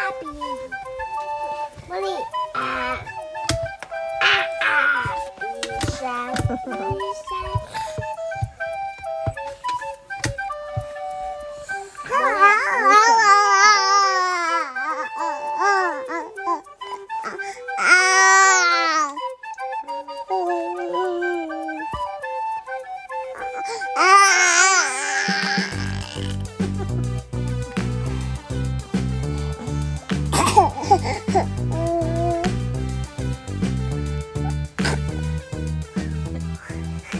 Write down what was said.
happy. Mommy, ah, ah, ah,